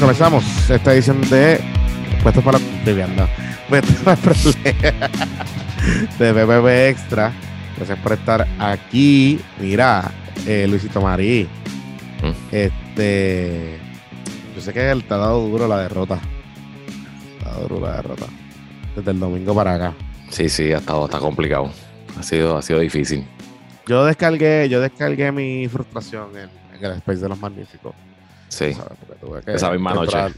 Comenzamos esta edición de Puestos para de vianda. De BBB Extra. Gracias por estar aquí. Mira, eh, Luisito Marí. Mm. Este. Yo sé que él te ha dado duro la derrota. Te ha dado duro la derrota. Desde el domingo para acá. Sí, sí, ha estado está complicado. Ha sido, ha sido difícil. Yo descargué, yo descargué mi frustración en, en el Space de los Magníficos. Sí. ¿sabes? Porque tuve que- Esa misma noche. entrar-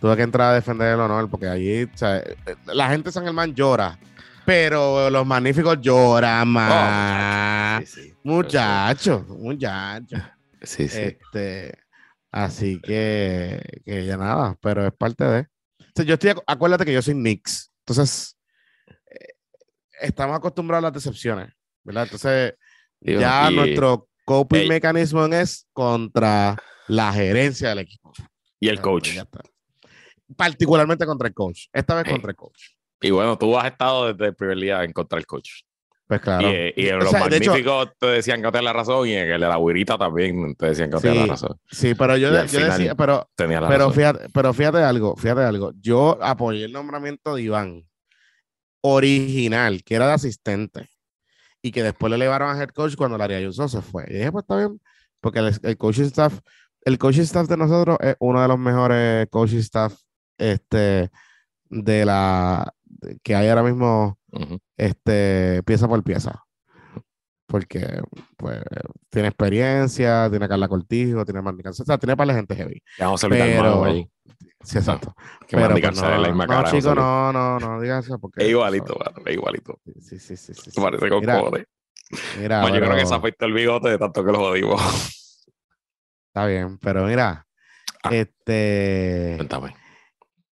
tuve que entrar a defender el honor porque allí, o sea, la gente de San Germán llora, pero los magníficos lloran más. Oh, Sí, sí. Muchachos, muchachos. Sí, sí. Este, así que, que ya nada, pero es parte de. O sea, yo estoy, acu- acuérdate que yo soy Knicks, entonces eh, estamos acostumbrados a las decepciones, ¿verdad? Entonces, Digo, ya y, nuestro coping mecanismo es contra la gerencia del equipo. y el coach. Particularmente contra el coach. Esta vez Ey. contra el coach. Y bueno, tú has estado desde el primer día en contra del coach. Pues claro. Y, eh, y en O los sea, de hecho- magníficos te decían que no tenías la razón y en el de la güirita también te decían que no tenías la razón. Sí, pero yo, yo decía, pero, Tenías la pero razón. fíjate, pero fíjate algo, fíjate algo. Yo apoyé el nombramiento de Iván original, que era de asistente, y que después le elevaron a head coach cuando Larry Ayuso se fue. Y dije, pues está bien, porque el, el coaching staff, el coaching staff de nosotros es uno de los mejores coaching staff este, de la que hay ahora mismo Ujú. este, pieza por pieza. Porque pues, tiene experiencia, tiene a Carla Cortijo, tiene a Mandy o sea, tiene para la gente heavy. Ya vamos a Pero- allí. Sí, exacto. Que Pero pues, es la misma no, cara. no, chico, no, no, no digas eso porque. Es igualito, es igualito. Sí, sí, sí, sí. sí. Parece con Mira, mira, Man, Yo creo que se afecta el bigote de tanto que lo jodimos. Está bien, pero mira, Ah. este, Cuéntame.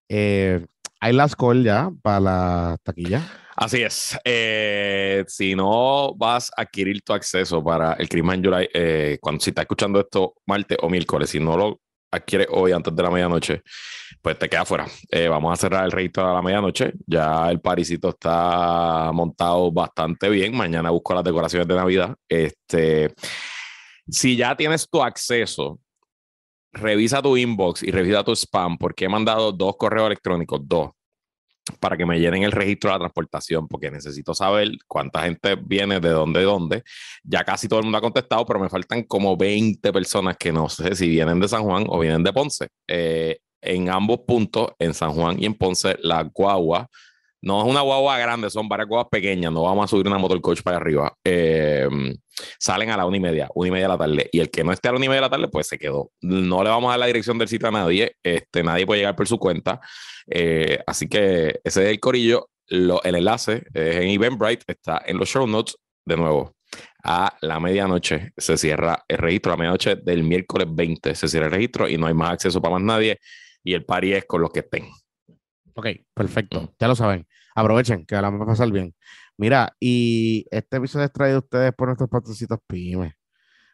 eh, hay las call ya para la taquilla. Así es. Eh, si no vas a adquirir tu acceso para el Crimen July, eh, cuando si estás escuchando esto martes o miércoles, si no lo adquieres hoy antes de la medianoche, pues te queda fuera. Eh, vamos a cerrar el registro a la medianoche. Ya el parisito está montado bastante bien. Mañana busco las decoraciones de Navidad. Este, si ya tienes tu acceso, revisa tu inbox y revisa tu spam, porque he mandado dos correos electrónicos, dos para que me llenen el registro de la transportación, porque necesito saber cuánta gente viene, de dónde, de dónde. Ya casi todo el mundo ha contestado, pero me faltan como 20 personas que no sé si vienen de San Juan o vienen de Ponce. Eh, en ambos puntos, en San Juan y en Ponce, la guagua, no es una guagua grande, son varias guaguas pequeñas, no vamos a subir una motorcoach para arriba. Eh, salen a la una y media, una y media de la tarde. Y el que no esté a la una y media de la tarde, pues se quedó. No le vamos a dar la dirección del sitio a nadie, este, nadie puede llegar por su cuenta. Eh, así que ese es el corillo. Lo- el enlace es en Eventbrite, está en los show notes. De nuevo, a la medianoche se cierra el registro, a la medianoche del miércoles 20 se cierra el registro y no hay más acceso para más nadie. Y el party es con los que estén. Ok, perfecto. Mm. Ya lo saben. Aprovechen, que la vamos a pasar bien. Mira, y este episodio es traído a ustedes por nuestros patroncitos pymes.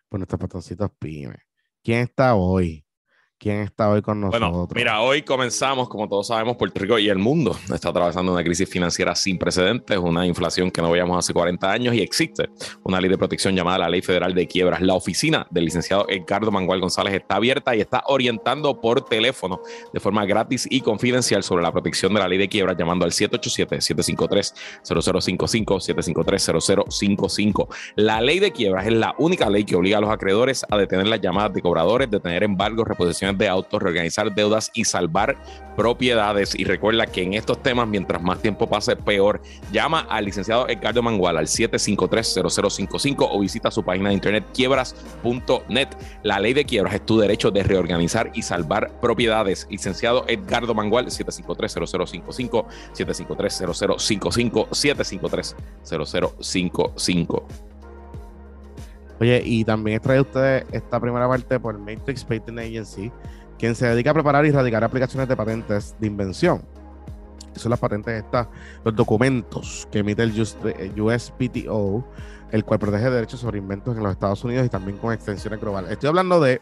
Por nuestros patroncitos pymes. ¿Quién está hoy? ¿Quién está hoy con nosotros? Bueno, mira, hoy comenzamos, como todos sabemos, Puerto Rico y el mundo está atravesando una crisis financiera sin precedentes, una inflación que no veíamos hace 40 años y existe una ley de protección llamada la Ley Federal de Quiebras. La oficina del licenciado Edgardo Mangual González está abierta y está orientando por teléfono de forma gratis y confidencial sobre la protección de la ley de quiebras llamando al 787-753-0055, 753-0055. La ley de quiebras es la única ley que obliga a los acreedores a detener las llamadas de cobradores, detener embargos, reposiciones de autos, reorganizar deudas y salvar propiedades. Y recuerda que en estos temas, mientras más tiempo pase, peor. Llama al licenciado Edgardo Mangual al 753-0055 o visita su página de internet quiebras.net. La ley de quiebras es tu derecho de reorganizar y salvar propiedades. Licenciado Edgardo Mangual, 753-0055, 753-0055, 753-0055. Oye, y también trae ustedes esta primera parte por Matrix Patent Agency, quien se dedica a preparar y radicar aplicaciones de patentes de invención. Que son las patentes estas, los documentos que emite el US USPTO, el cual protege derechos sobre inventos en los Estados Unidos y también con extensiones globales. Estoy hablando de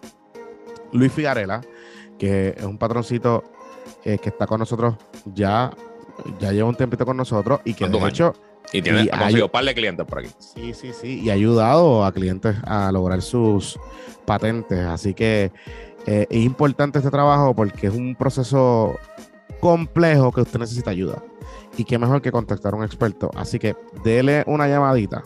Luis Figarela, que es un patroncito eh, que está con nosotros ya, ya lleva un tiempito con nosotros y que de ¿Cuántos hecho Y tiene Y ha conseguido un par de clientes por aquí. Sí, sí, sí, y ha ayudado a clientes a lograr sus patentes. Así que, Eh, es importante este trabajo porque es un proceso complejo que usted necesita ayuda. Y qué mejor que contactar a un experto. Así que dele una llamadita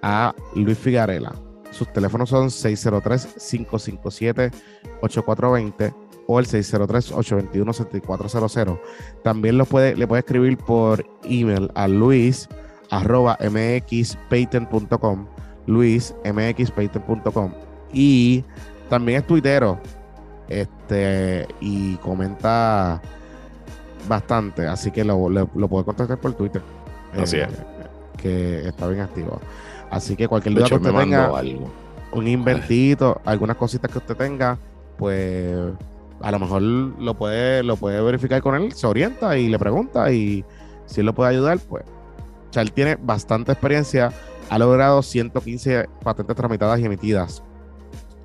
a Luis Figarela. Sus teléfonos son 603-557-8420 o el 603-821-7400. También lo puede, le puede escribir por email a luis arroba mxpayton.com luis mxpayton.com y también es tuitero este y comenta bastante así que lo, lo, puede contactar por Twitter así eh, que está bien activo. Así que cualquier duda que usted tenga un inventito algunas cositas que usted tenga pues a lo mejor lo puede, lo puede verificar con él, se orienta y le pregunta y si él lo puede ayudar, pues. O sea, él tiene bastante experiencia, ha logrado 115 patentes tramitadas y emitidas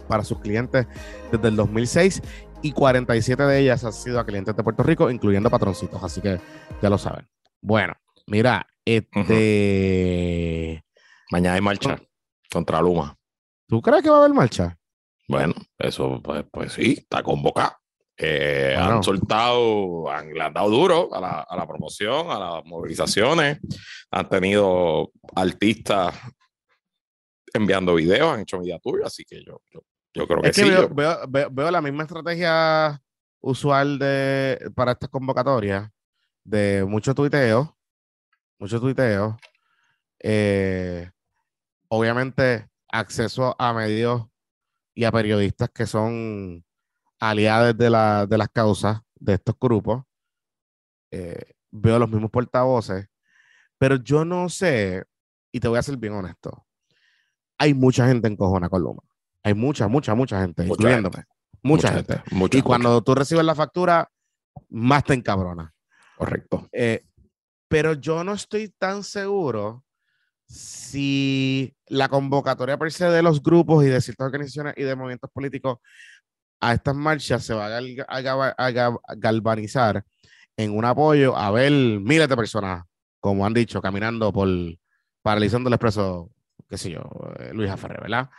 para sus clientes desde el 2006 y 47 de ellas han sido a clientes de Puerto Rico, incluyendo patroncitos, así que ya lo saben. Bueno, mira, este... Mañana hay marcha contra Luma. ¿Tú crees que va a haber marcha? Bueno, eso pues, pues sí, está convocado. Eh, han soltado, han, le han dado duro a la, a la, promoción, a las movilizaciones. Han tenido artistas enviando videos, han hecho media así que yo, yo, creo que, sí. Veo, veo, la misma estrategia usual de, para estas convocatorias de mucho tuiteo, mucho tuiteo. Eh, obviamente, acceso a medios y a periodistas que son aliados de, la, de las causas de estos grupos. Eh, veo los mismos portavoces, pero yo no sé, y te voy a ser bien honesto, hay mucha gente en Cojona con Luma. Hay mucha, mucha, mucha gente, incluyéndome. Mucha, gente. y cuando tú recibes la factura, más te encabrona. Correcto. Eh, pero yo no estoy tan seguro si la convocatoria per se de los grupos y de ciertas organizaciones y de movimientos políticos a estas marchas se va a, galvanizar en un apoyo a ver miles de personas, como han dicho, caminando por paralizando el expreso, qué sé yo, eh, Luis Aferre, ¿verdad?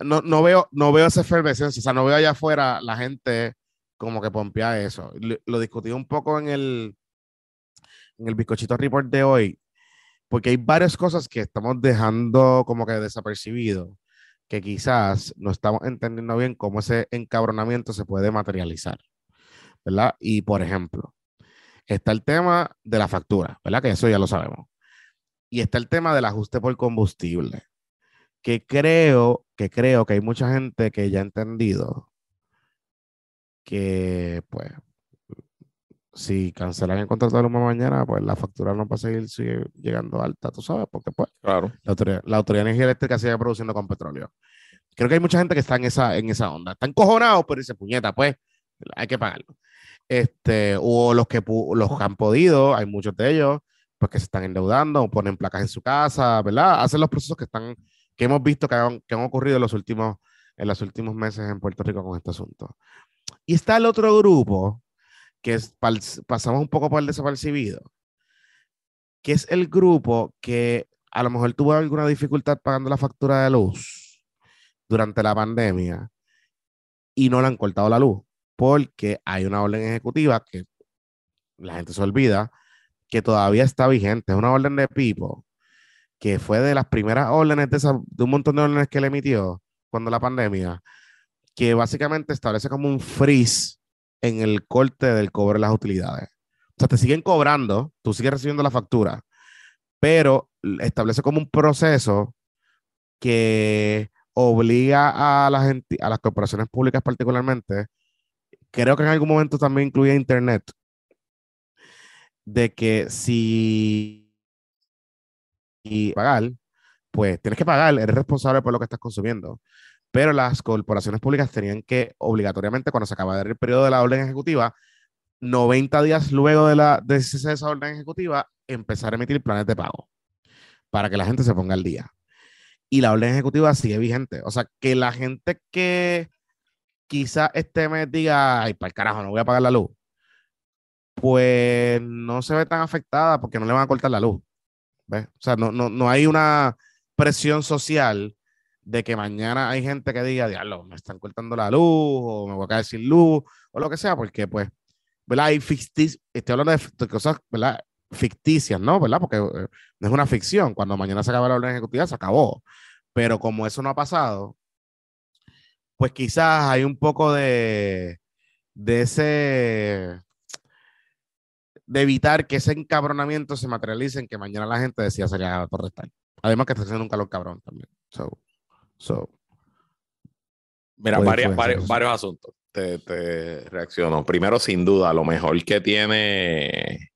No, no, veo, no veo esa efervescencia, o sea, no veo allá afuera la gente como que pompea eso. Lo, lo discutí un poco en el, en el bizcochito report de hoy, porque hay varias cosas que estamos dejando como que desapercibido que quizás no estamos entendiendo bien cómo ese encabronamiento se puede materializar, ¿verdad? Y por ejemplo, está el tema de la factura, ¿verdad? Que eso ya lo sabemos. Y está el tema del ajuste por combustible, que creo, que creo que hay mucha gente que ya ha entendido que, pues, si cancelan el contrato de Luma mañana, pues la factura no va a seguir llegando alta, tú sabes, porque pues claro. la, autoridad, la autoridad de energía eléctrica sigue produciendo con petróleo. Creo que hay mucha gente que está en esa, en esa onda. Están cojonados, pero dice, puñeta, pues hay que pagarlo. Este, o los que, los han podido, hay muchos de ellos, pues que se están endeudando ponen placas en su casa, ¿verdad? Hacen los procesos que están, que hemos visto que han, que han ocurrido en los últimos, en los últimos meses en Puerto Rico con este asunto. Y está el otro grupo que pasamos un poco por el desapercibido, que es el grupo que a lo mejor tuvo alguna dificultad pagando la factura de luz durante la pandemia y no le han cortado la luz, porque hay una orden ejecutiva que la gente se olvida que todavía está vigente, es una orden de Pipo, que fue de las primeras órdenes de, de un montón de órdenes que le emitió cuando la pandemia, que básicamente establece como un freeze en el corte del cobro de las utilidades. O sea, te siguen cobrando, tú sigues recibiendo la factura, pero establece como un proceso que obliga a, la gente, a las corporaciones públicas particularmente, creo que en algún momento también incluye Internet, de que si y pagar, pues tienes que pagar, eres responsable por lo que estás consumiendo pero las corporaciones públicas tenían que obligatoriamente, cuando se acaba de dar el periodo de la orden ejecutiva, 90 días luego de, la, de esa orden ejecutiva, empezar a emitir planes de pago para que la gente se ponga al día. Y la orden ejecutiva sigue vigente. O sea, que la gente que quizá este mes diga, ay, para el carajo, no voy a pagar la luz, pues no se ve tan afectada porque no le van a cortar la luz. ¿ves? O sea, no, no, no hay una presión social de que mañana hay gente que diga, diablo, me están cortando la luz o me voy a caer sin luz o lo que sea, porque pues, ¿verdad? Hay ficticias, estoy hablando de, cosas, ¿verdad? Ficticias, ¿no? ¿Verdad? Porque eh, no es una ficción. Cuando mañana se acaba la orden ejecutiva, se acabó. Pero como eso no ha pasado, pues quizás hay un poco de, de ese, de evitar que ese encabronamiento se materialice en que mañana la gente decía salir a la Torre Además que está haciendo un calor cabrón también. So, so, Mira, varios, varios, asuntos. Te, te, reacciono. Primero, sin duda, lo mejor que tiene,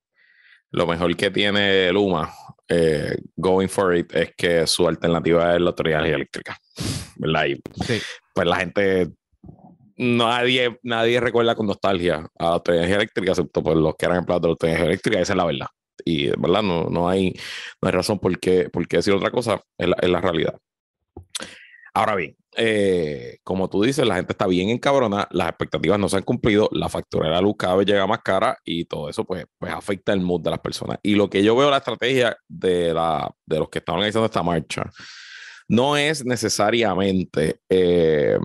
lo mejor que tiene Luma, eh, going for it, es que su alternativa es la autoridad eléctrica. ¿Verdad? Y, Pues la gente nadie, nadie recuerda con nostalgia a la autoridad eléctrica, excepto por los que eran empleados de la autoridad eléctrica, esa es la verdad. Y verdad, no, no, hay, no hay razón por qué, por qué decir otra cosa, es la, es la realidad. Ahora bien, eh, como tú dices, la gente está bien encabrona, las expectativas no se han cumplido, la factura de la luz cada vez llega más cara y todo eso pues, pues afecta el mood de las personas. Y lo que yo veo la estrategia de, la, de los que están organizando esta marcha no es necesariamente... Eh,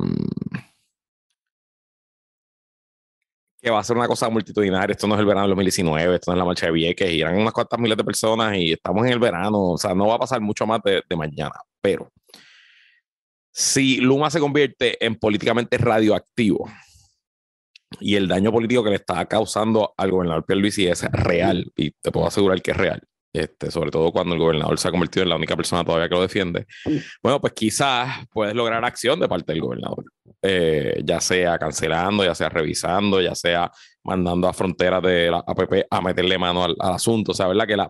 que va a ser una cosa multitudinaria. Esto no es el verano del 2019, esto no es la marcha de Vieques, irán unas cuantas miles de personas y estamos en el verano, o sea, no va a pasar mucho más de, mañana. Pero si Luma se convierte en políticamente radioactivo y el daño político que le está causando al gobernador Pierluisi es real, y te puedo asegurar que es real, este, sobre todo cuando el gobernador se ha convertido en la única persona todavía que lo defiende, bueno, pues quizás puedes lograr acción de parte del gobernador, eh, ya sea cancelando, ya sea revisando, ya sea mandando a fronteras de la APP a meterle mano al, asunto. O sea, ¿verdad? Que la,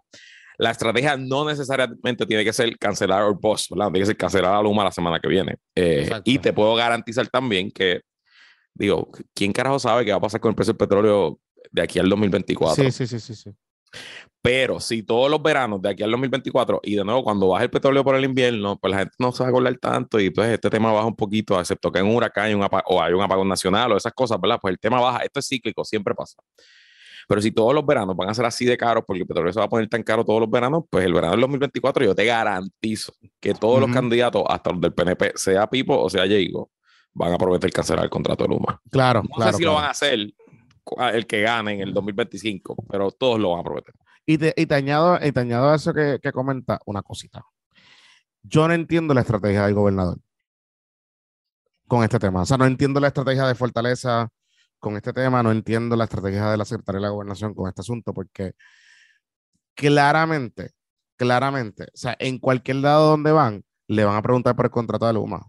la estrategia no necesariamente tiene que ser cancelar el post, ¿verdad? Tiene que ser cancelar a Luma la semana que viene. Eh, y te puedo garantizar también que, digo, ¿quién carajo sabe qué va a pasar con el precio del petróleo de aquí al 2024? Sí, sí, sí, sí. sí. Pero si todos los veranos de aquí al 2024 y de nuevo cuando baja el petróleo por el invierno, pues la gente no se va a acordar tanto y pues este tema baja un poquito, excepto que en un huracán hay un o hay un apagón nacional o esas cosas, ¿verdad? Pues el tema baja. Esto es cíclico, siempre pasa. Pero si todos los veranos van a ser así de caros porque el petróleo se va a poner tan caro todos los veranos, pues el verano del 2024 yo te garantizo que todos los candidatos, hasta los del PNP, sea Pipo o sea Diego, van a prometer cancelar el contrato de Luma. Claro, no sé si lo van a hacer el que gane en el 2025, pero todos lo van a prometer. Y te, y te, añado, y te añado a eso que, que comenta una cosita. Yo no entiendo la estrategia del gobernador con este tema. O sea, no entiendo la estrategia de Fortaleza con este tema, no entiendo la estrategia de la Secretaría de la Gobernación con este asunto, porque claramente, claramente, o sea, en cualquier lado donde van, le van a preguntar por el contrato de Luma.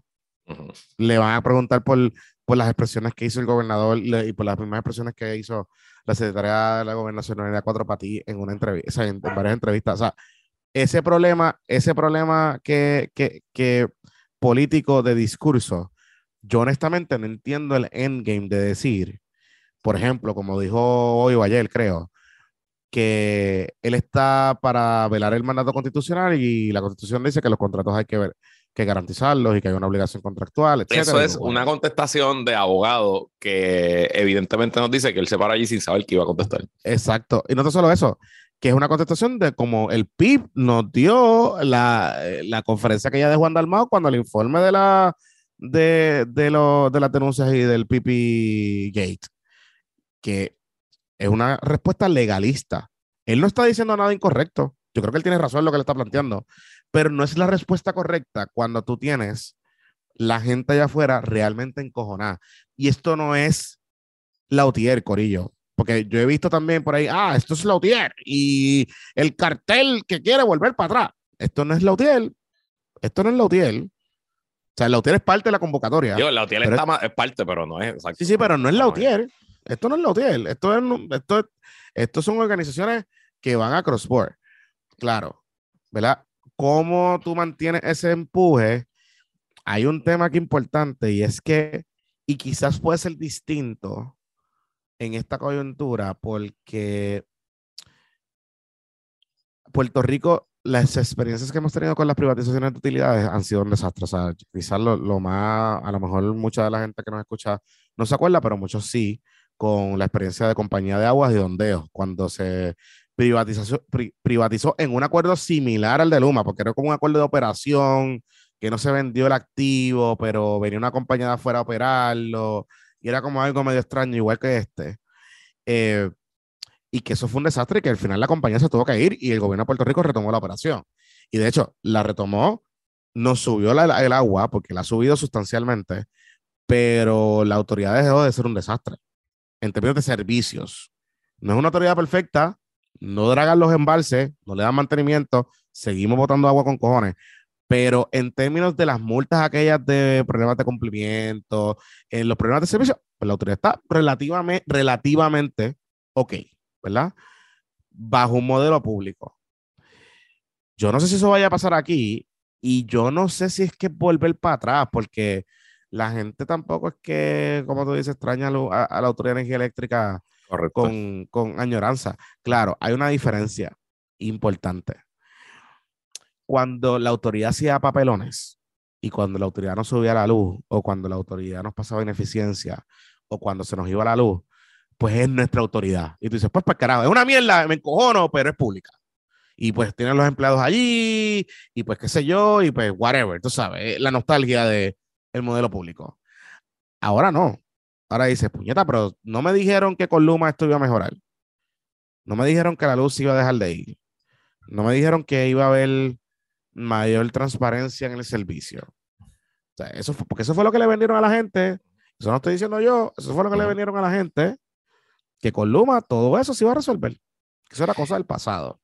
Le van a preguntar por, por las expresiones que hizo el gobernador y por las primeras expresiones que hizo la secretaria de la gobernación en cuatro para ti en una entrevista, en, varias entrevistas. O sea, ese problema, ese problema que, que, que político de discurso, yo honestamente no entiendo el endgame de decir, por ejemplo, como dijo hoy o ayer, creo, que él está para velar el mandato constitucional y la constitución dice que los contratos hay que ver, que garantizarlos y que hay una obligación contractual, etc. Eso es una contestación de abogado que evidentemente nos dice que él se para allí sin saber qué iba a contestar. Exacto. Y no solo eso, que es una contestación de como el PIB nos dio la, la conferencia que ya de Juan Dalmao cuando el informe de, la, de, de, lo, de las denuncias y del PP Gate, que es una respuesta legalista. Él no está diciendo nada incorrecto. Yo creo que él tiene razón en lo que le está planteando pero no es la respuesta correcta cuando tú tienes la gente allá afuera realmente encojonada. Y esto no es Lautier, Corillo. Porque yo he visto también por ahí, ah, esto es Lautier y el cartel que quiere volver para atrás. Esto no es Lautier. Esto no es Lautier. O sea, Lautier es parte de la convocatoria. Yo, Lautier es parte, pero no es. Sí, sí, pero no es Lautier. Esto no es Lautier. Esto, es, esto, esto son organizaciones que van a crossboard. Claro, ¿verdad? cómo tú mantienes ese empuje, hay un tema aquí importante y es que, y quizás puede ser distinto en esta coyuntura porque Puerto Rico, las experiencias que hemos tenido con las privatizaciones de utilidades han sido un desastre. O sea, quizás lo, lo más, a lo mejor mucha de la gente que nos escucha no se acuerda, pero muchos sí, con la experiencia de compañía de aguas y dondeos, cuando se privatizó, en un acuerdo similar al de Luma, porque era como un acuerdo de operación que no se vendió el activo, pero venía una compañía de afuera a operarlo, y era como algo medio extraño, igual que este. Eh, y que eso fue un desastre y que al final la compañía se tuvo que ir y el gobierno de Puerto Rico retomó la operación. Y de hecho, la retomó, no subió el agua porque la ha subido sustancialmente, pero la autoridad dejó de ser un desastre en términos de servicios. No es una autoridad perfecta, no dragan los embalses, no le dan mantenimiento, seguimos botando agua con cojones, pero en términos de las multas aquellas de problemas de cumplimiento, en los problemas de servicio, pues la autoridad está relativamente, relativamente ok. ¿verdad? Bajo un modelo público. Yo no sé si eso vaya a pasar aquí y yo no sé si es que volver para atrás, porque la gente tampoco es que, como tú dices, extraña a, la Autoridad de Energía Eléctrica con, con añoranza. Claro, hay una diferencia importante. Cuando la autoridad hacía papelones y cuando la autoridad nos subía la luz o cuando la autoridad nos pasaba ineficiencia o cuando se nos iba la luz, pues es nuestra autoridad. Y tú dices, pues para carajo, es una mierda, me encojono, pero es pública. Y pues tienen los empleados allí, y pues qué sé yo, y pues whatever, tú sabes, la nostalgia del el modelo público. Ahora no. Ahora dices, puñeta, pero no me dijeron que con Luma esto iba a mejorar. No me dijeron que la luz iba a dejar de ir. No me dijeron que iba a haber mayor transparencia en el servicio. O sea, eso fue, porque eso fue lo que le vendieron a la gente. Eso no estoy diciendo yo, eso fue lo que le vendieron a la gente que con Luma todo eso se iba a resolver. Eso era cosa del pasado.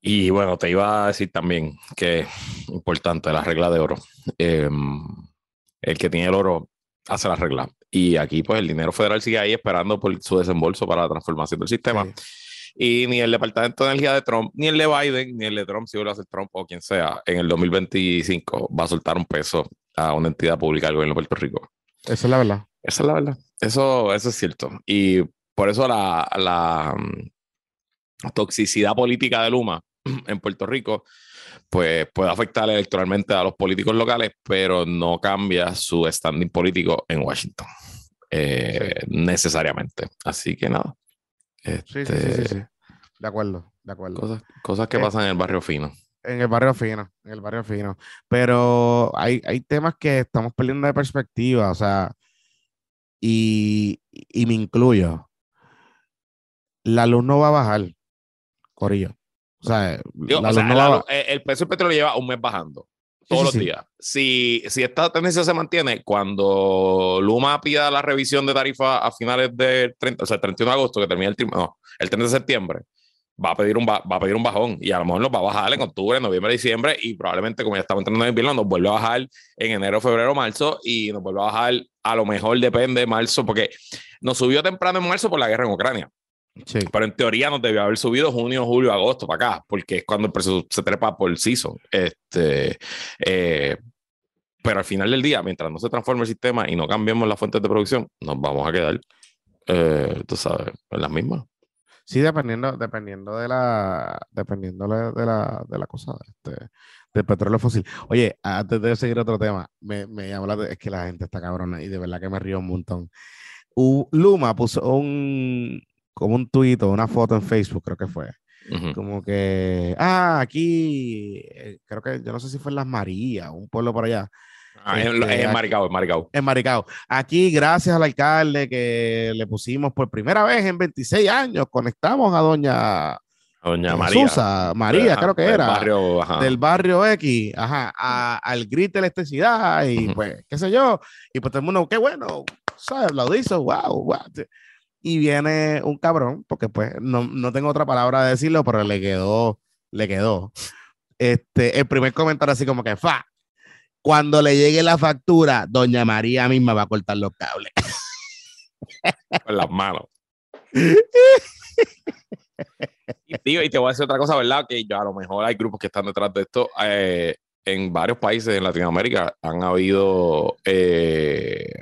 Y bueno, te iba a decir también que importante la regla de oro. Em, el que tiene el oro hace la regla. Y aquí, pues, el dinero federal sigue ahí esperando por su desembolso para la transformación del sistema. Y ni el Departamento de Energía de Trump, ni el de Biden, ni el de Trump, si vuelve a ser Trump o quien sea, en el 2025 va a soltar un peso a una entidad pública del gobierno de Puerto Rico. Esa es la verdad. Esa es la verdad. Eso, eso es cierto. Y por eso la, mm, toxicidad política de Luma en Puerto Rico pues puede afectar electoralmente a los políticos locales, pero no cambia su standing político en Washington. Eh, necesariamente. Así que nada. sí, sí, sí, sí, este, De acuerdo, de acuerdo. Cosas, que eh, pasan en el barrio fino. En el barrio fino, en el barrio fino. Pero hay, hay temas que estamos perdiendo de perspectiva, o sea, y, y me incluyo la luz no va a bajar, Corillo. O sea, el precio del petróleo lleva un mes bajando todos los días. Si, si esta tendencia se mantiene, cuando Luma pida la revisión de tarifa a finales del 30, o sea, 31 de agosto, que termina el, no, el 30 de septiembre, va a, pedir un, va, a pedir un bajón y a lo mejor nos va a bajar en octubre, noviembre, diciembre y probablemente como ya estamos entrando en invierno nos vuelve a bajar en enero, febrero, marzo y nos vuelve a bajar a lo mejor depende de marzo porque nos subió temprano en marzo por la guerra en Ucrania. Pero en teoría nos debió haber subido junio, julio, agosto para acá, porque es cuando el precio se trepa por el season. Este, eh, pero al final del día, mientras no se transforme el sistema y no cambiemos las fuentes de producción, nos vamos a quedar, eh, tú sabes, en las mismas. Sí, dependiendo, dependiendo de la, dependiendo de la, de la cosa, este, del petróleo fósil. Oye, antes de seguir otro tema, me, me llamó la es que la gente está cabrona y de verdad que me río un montón. Luma puso un, como un tuit o una foto en Facebook, creo que fue. Como que, ah, aquí, eh, creo que, yo no sé si fue en Las Marías, un pueblo por allá. Ah, en, este, Maricao, en Maricao. En Maricao. Aquí, gracias al alcalde que le pusimos por primera vez en 26 años, conectamos a doña, doña María. Susa, María, creo que era. Barrio, Del barrio X, ajá, al grit de electricidad y pues, qué sé yo. Y pues todo el mundo, qué bueno, ¿sabes? Lo hizo, wow, wow y viene un cabrón, porque pues no, no, tengo otra palabra de decirlo, pero le quedó, le quedó. Este, el primer comentario así como que, fa, cuando le llegue la factura, doña María misma va a cortar los cables. Con las manos. y, tío, y te voy a decir otra cosa, ¿verdad? Que yo, a lo mejor hay grupos que están detrás de esto. Eh, en varios países en Latinoamérica han habido eh,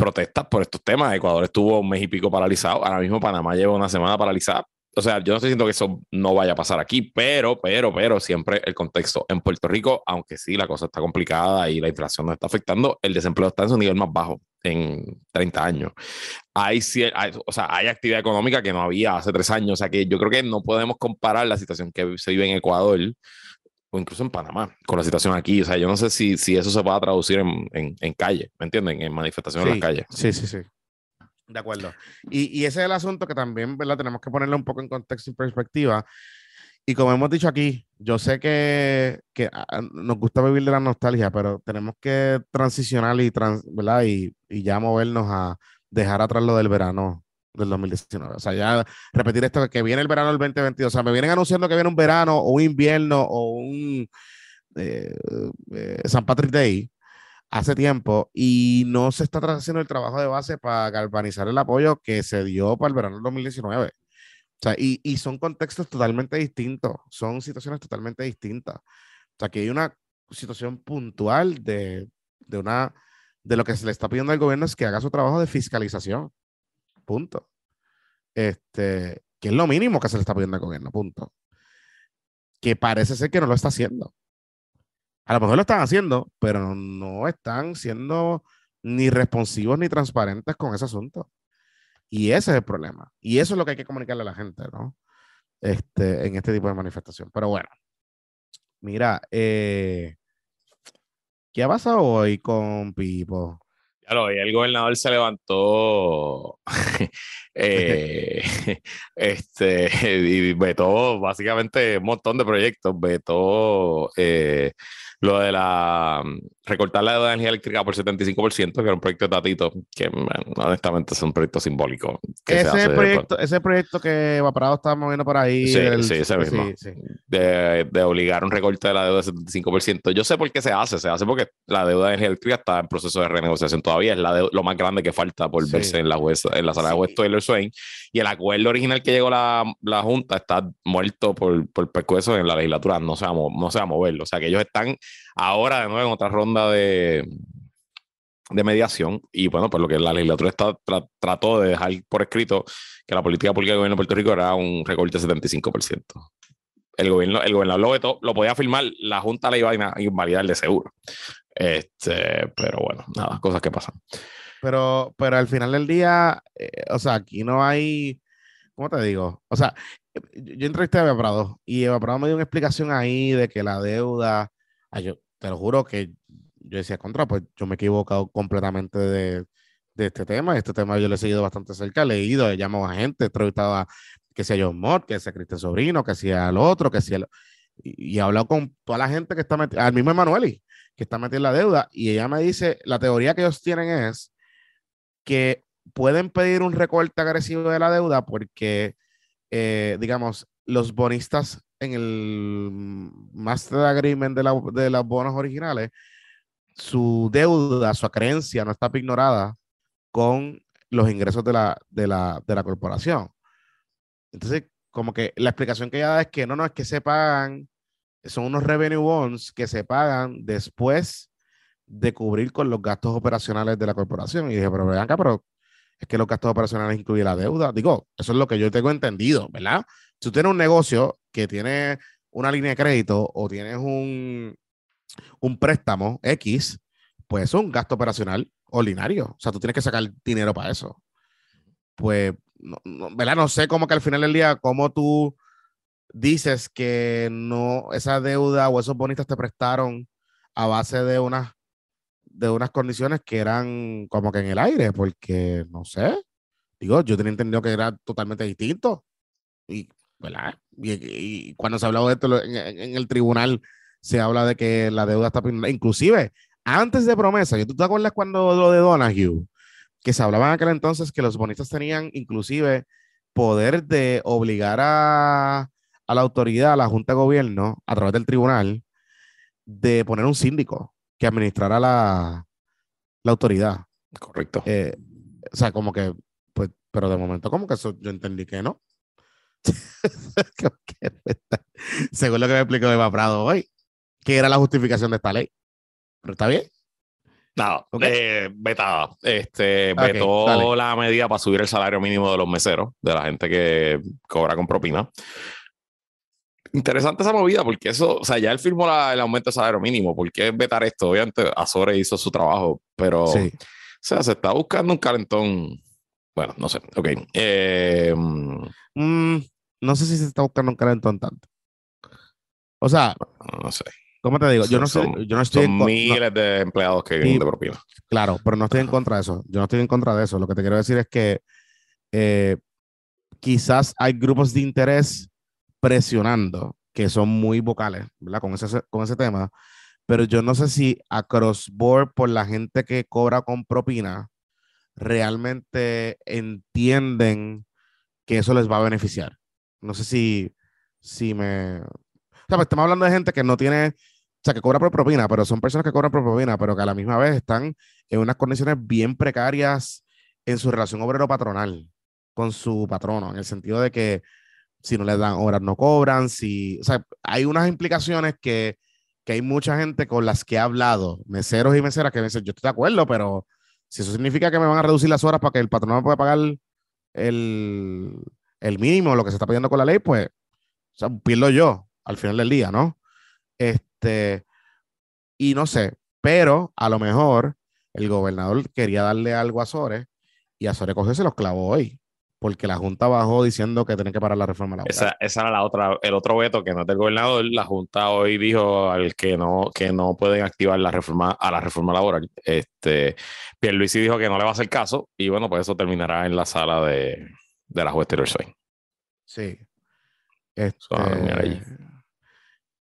protestas por estos temas. Ecuador estuvo un mes y pico paralizado. Ahora mismo Panamá lleva una semana paralizada. O sea, yo no estoy diciendo que eso no vaya a pasar aquí, pero, pero, pero siempre el contexto. En Puerto Rico, aunque sí, la cosa está complicada y la inflación nos está afectando, el desempleo está en su nivel más bajo en 30 años. Hay, o sea, hay actividad económica que no había hace tres años. O sea, que yo creo que no podemos comparar la situación que se vive en Ecuador o incluso en Panamá, con la situación aquí. O sea, yo no sé si, si eso se va a traducir en, en, en calle, ¿me entienden? En manifestaciones en las calles. Sí, sí, sí. De acuerdo. Y, y, ese es el asunto que también, ¿verdad? Tenemos que ponerlo un poco en contexto y perspectiva. Y como hemos dicho aquí, yo sé que, que ah, ah, nos gusta vivir de la nostalgia, pero tenemos que transicionar y, trans, ¿verdad? Y, y ya movernos a dejar atrás lo del verano del 2019. O sea, ya repetir esto que viene el verano del 2022. O sea, me vienen anunciando que viene un verano o un invierno o un eh, eh, San Patrick Day hace tiempo y no se está haciendo el trabajo de base para galvanizar el apoyo que se dio para el verano del 2019. O sea, y, y son contextos totalmente distintos, son situaciones totalmente distintas. O sea, que hay una situación puntual de, de una de lo que se le está pidiendo al gobierno es que haga su trabajo de fiscalización. Punto. Este, que es lo mínimo que se le está pidiendo al gobierno. Punto. Que parece ser que no lo está haciendo. A lo mejor lo están haciendo, pero no están siendo ni responsivos ni transparentes con ese asunto. Y ese es el problema. Y eso es lo que hay que comunicarle a la gente, ¿no? Este, en este tipo de manifestación. Pero bueno, mira, eh, ¿Qué ha pasado hoy con Pipo? Claro, el gobernador se levantó eh, este, y vetó básicamente un montón de proyectos, vetó eh, lo de la recortar la deuda de energía eléctrica por 75%, que era un proyecto de Tatito, que honestamente es un proyecto simbólico. ese, proyecto, ese proyecto que Evaporado estaba moviendo por ahí. Sí, sí, ese mismo. De, de, obligar un recorte de la deuda de 75%. Yo sé por qué se hace, se hace porque la deuda de energía eléctrica está en proceso de renegociación todavía, es la lo más grande que falta por verse en la, en la sala de juez Taylor Swain, y el acuerdo original que llegó la, la Junta está muerto por, por percueso en la legislatura, no se, va no se va a moverlo. O sea que ellos están ahora de nuevo en otra ronda de, de mediación. Y bueno, pues lo que la legislatura trató de dejar por escrito que la política pública del gobierno de Puerto Rico era un recorte de 75%. El gobierno, el gobernador lo, lo podía firmar, la Junta le iba a invalidar de seguro. Este, pero bueno, nada, cosas que pasan. Pero, pero al final del día, eh, o sea, aquí no hay, ¿cómo te digo? O sea, yo entrevisté a Eva Prado y Eva Prado me dio una explicación ahí de que la deuda, yo te lo juro que yo decía contra, pues yo me he equivocado completamente de, de este tema. Este tema yo lo he seguido bastante cerca, he leído, he llamado a gente, he entrevistado a que sea John Mott, que sea Cristian Sobrino, que sea el otro, que sea el... Y, he hablado con toda la gente que está metida, al mismo Emanueli, que está metida en la deuda, y ella me dice, la teoría que ellos tienen es que pueden pedir un recorte agresivo de la deuda porque, eh, digamos, los bonistas en el Master Agreement de, la, de los bonos originales, su deuda, su creencia no está ignorada con los ingresos de la, de la, de la corporación. Entonces, como que la explicación que ella da es que no, no, es que se pagan, son unos revenue bonds que se pagan después de cubrir con los gastos operacionales de la corporación. Y dije, pero vean acá, pero es que los gastos operacionales incluyen la deuda. Digo, eso es lo que yo tengo entendido, ¿verdad? Si tú tienes un negocio que tiene una línea de crédito o tienes un, un préstamo X, pues es un gasto operacional ordinario. O sea, tú tienes que sacar dinero para eso. Pues, no, ¿verdad? No sé cómo que al final del día, cómo tú dices que no, esa deuda o esos bonitos te prestaron a base de unas de unas condiciones que eran como que en el aire, porque no sé, digo, yo tenía entendido que era totalmente distinto. Y, ¿verdad? Y, cuando se ha hablado de esto en, el tribunal, se habla de que la deuda está. Inclusive, antes de promesa, ¿tú te acuerdas cuando lo de Donahue? Que se hablaba en aquel entonces que los bonistas tenían inclusive poder de obligar a, a la autoridad, a la Junta de Gobierno, a través del tribunal, de poner un síndico que administrara la, la autoridad. Correcto. Eh, o sea, como que, pues, pero de momento, como que eso yo entendí que no. Según lo que me explicó Eva Prado hoy, que era la justificación de esta ley. Pero está bien. No, eh, vetado. Este, vetó la medida para subir el salario mínimo de los meseros, de la gente que cobra con propina. Interesante esa movida, porque eso, o sea, ya él firmó el aumento de salario mínimo. ¿Por qué vetar esto? Obviamente, Azores hizo su trabajo, pero, o sea, se está buscando un calentón. Bueno, no sé, ok. Eh, mm, no sé si se está buscando un calentón tanto. O sea, no, sé. ¿Cómo te digo? Yo no, sé, yo no estoy son miles de empleados que viven de propina. Claro, pero no estoy en contra de eso. Yo no estoy en contra de eso. Lo que te quiero decir es que eh, quizás hay grupos de interés presionando que son muy vocales, ¿verdad? Con ese, con ese tema. Pero yo no sé si across board por la gente que cobra con propina realmente entienden que eso les va a beneficiar. No sé si, si me... Sea, pues estamos hablando de gente que no tiene, o sea, que cobra por propina, pero son personas que cobran por propina, pero que a la misma vez están en unas condiciones bien precarias en su relación obrero-patronal con su patrono, en el sentido de que si no les dan horas no cobran, si, o sea, hay unas implicaciones que, que hay mucha gente con las que he hablado, meseros y meseras, que me dicen, yo estoy de acuerdo, pero si eso significa que me van a reducir las horas para que el patrón me pueda pagar el, el mínimo, lo que se está pidiendo con la ley, pues o pierdo yo al final del día, ¿no? Este, y no sé, pero a lo mejor el gobernador quería darle algo a Sores y a Sores cogió se los clavó hoy porque la Junta bajó diciendo que tienen que parar la reforma laboral. Esa, esa, era la otra, el otro veto que no es del gobernador. La Junta hoy dijo al que no, que no pueden activar la reforma a la reforma laboral. Este, Pierluisi dijo que no le va a hacer caso y bueno, pues eso terminará en la sala de, de la juez Taylor Sí. Este,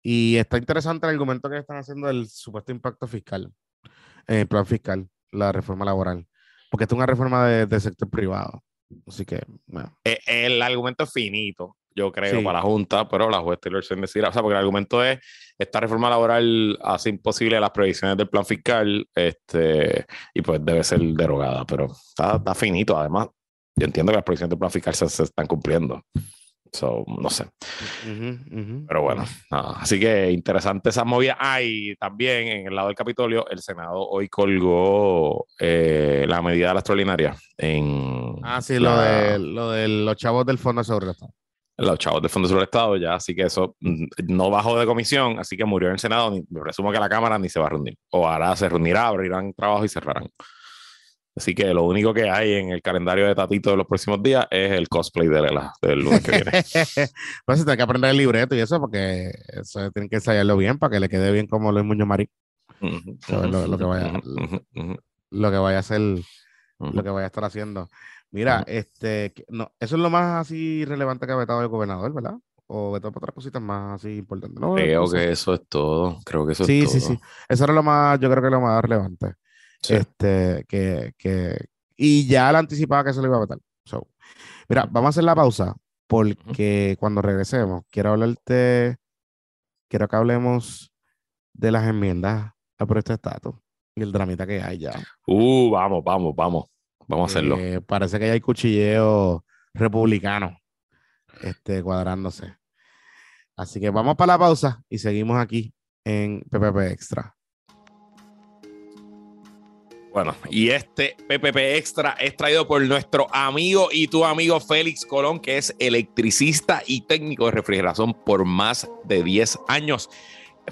y está interesante el argumento que están haciendo del supuesto impacto fiscal, el plan fiscal, la reforma laboral, porque esto es una reforma de sector privado. Así que, bueno. Eh, el, argumento es finito, yo creo, para la Junta, pero la juez Taylor Swift decir, o sea, porque el argumento es, esta reforma laboral hace imposible las previsiones del plan fiscal, este, y pues debe ser derogada, pero está, está finito, además, yo entiendo que las previsiones del plan fiscal se están cumpliendo. So, no sé. Pero bueno, así que interesante esa movida. Ah, y también en el lado del Capitolio, el Senado hoy colgó eh, la medida de la extraordinaria. En ah, sí, lo, de, lo de los chavos del Fondo sobre el Estado. Los chavos del Fondo sobre el Estado, ya, así que eso mm, no bajó de comisión, así que murió en el Senado. Ni, presumo que la Cámara ni se va a reunir. O ahora se reunirá, abrirán trabajo y cerrarán. Así que lo único que hay en el calendario de Tatito de los próximos días es el cosplay de la, del lunes que viene. pues tiene que aprender el libreto y eso, porque eso tienen que ensayarlo bien para que le quede bien como Luis Muñoz Marín. lo, que vaya, lo que vaya a hacer, lo que vaya a estar haciendo. Mira, este, no, eso es lo más así relevante que ha vetado el gobernador, ¿verdad? O vetado para otras cositas más así importantes. creo que eso es todo. Creo que eso sí, es todo. Sí, sí, sí. Eso era lo más, yo creo que lo más relevante. Este, que, que, y ya la anticipaba que se lo iba a vetar. mira, vamos a hacer la pausa porque cuando regresemos, quiero hablarte, quiero que hablemos de las enmiendas a por este estatus y el dramita que hay ya. Uh, vamos, vamos, vamos. Vamos a hacerlo. Eh, parece que ya hay cuchilleo republicano este, cuadrándose. Así que vamos para la pausa y seguimos aquí en PPP Extra. Bueno, y este PPP Extra es traído por nuestro amigo y tu amigo Félix Colón, que es electricista y técnico de refrigeración por más de 10 años.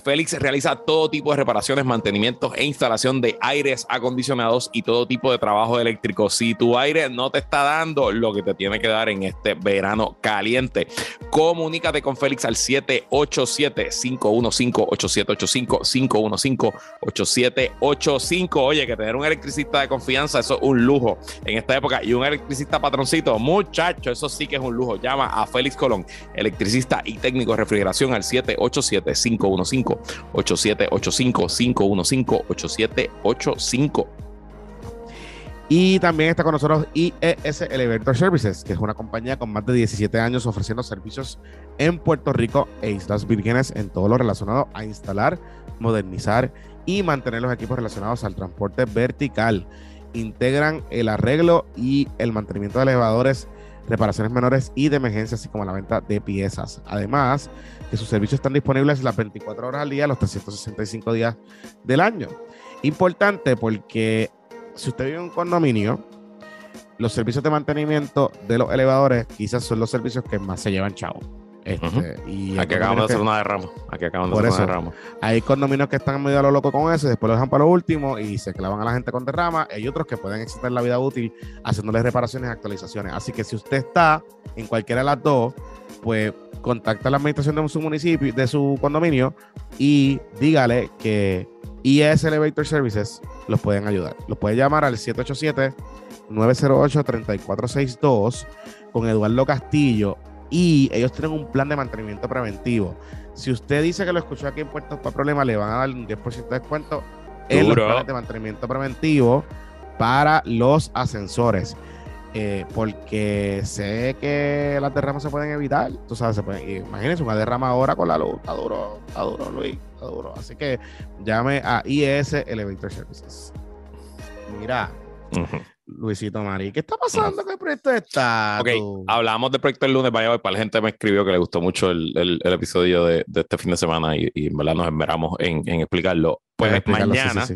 Félix realiza todo tipo de reparaciones, mantenimientos e instalación de aires acondicionados y todo tipo de trabajo eléctrico. Si tu aire no te está dando lo que te tiene que dar en este verano caliente, comunícate con Félix al 787-515-8785, 515-8785. Oye, que tener un electricista de confianza, eso es un lujo en esta época. Y un electricista patroncito, muchacho, eso sí que es un lujo. Llama a Félix Colón, electricista y técnico de refrigeración al 787 515 8785-515-8785. Y también está con nosotros IES Elevator Services, que es una compañía con más de 17 años ofreciendo servicios en Puerto Rico e Islas Vírgenes en todo lo relacionado a instalar, modernizar y mantener los equipos relacionados al transporte vertical. Integran el arreglo y el mantenimiento de elevadores reparaciones menores y de emergencia, así como la venta de piezas. Además, que sus servicios están disponibles las 24 horas al día, los 365 días del año. Importante porque si usted vive en un condominio, los servicios de mantenimiento de los elevadores quizás son los servicios que más se llevan chavo. Este, y Aquí acaban de hacer una derrama. Aquí acaban de hacer una derrama. Hay condominios que están medio a lo loco con eso y después lo dejan para lo último y se clavan a la gente con derrama. Hay otros que pueden extender la vida útil haciéndoles reparaciones y actualizaciones. Así que si usted está en cualquiera de las dos, pues contacta a la administración de su municipio, de su condominio y dígale que IS Elevator Services los pueden ayudar. Los puede llamar al 787-908-3462 con Eduardo Castillo y ellos tienen un plan de mantenimiento preventivo. Si usted dice que lo escuchó aquí en Puerto para Problemas, le van a dar un 10% de descuento en los planes de mantenimiento preventivo para los ascensores. Eh, porque sé que las derramas se pueden evitar. Tú sabes, se pueden, imagínense una derrama ahora con la luz. Está duro, está duro, Luis, está duro. Así que llame a IS Elevator Services. Mira, Luisito Mari, ¿qué está pasando con el proyecto de Estado? Ok, hablamos del proyecto el lunes, vaya, para la gente me escribió que le gustó mucho el, el, episodio de, de, este fin de semana y, y en verdad nos esperamos en, en explicarlo. Pues mañana,